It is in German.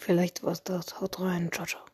Vielleicht war's das. Haut rein. Ciao, ciao.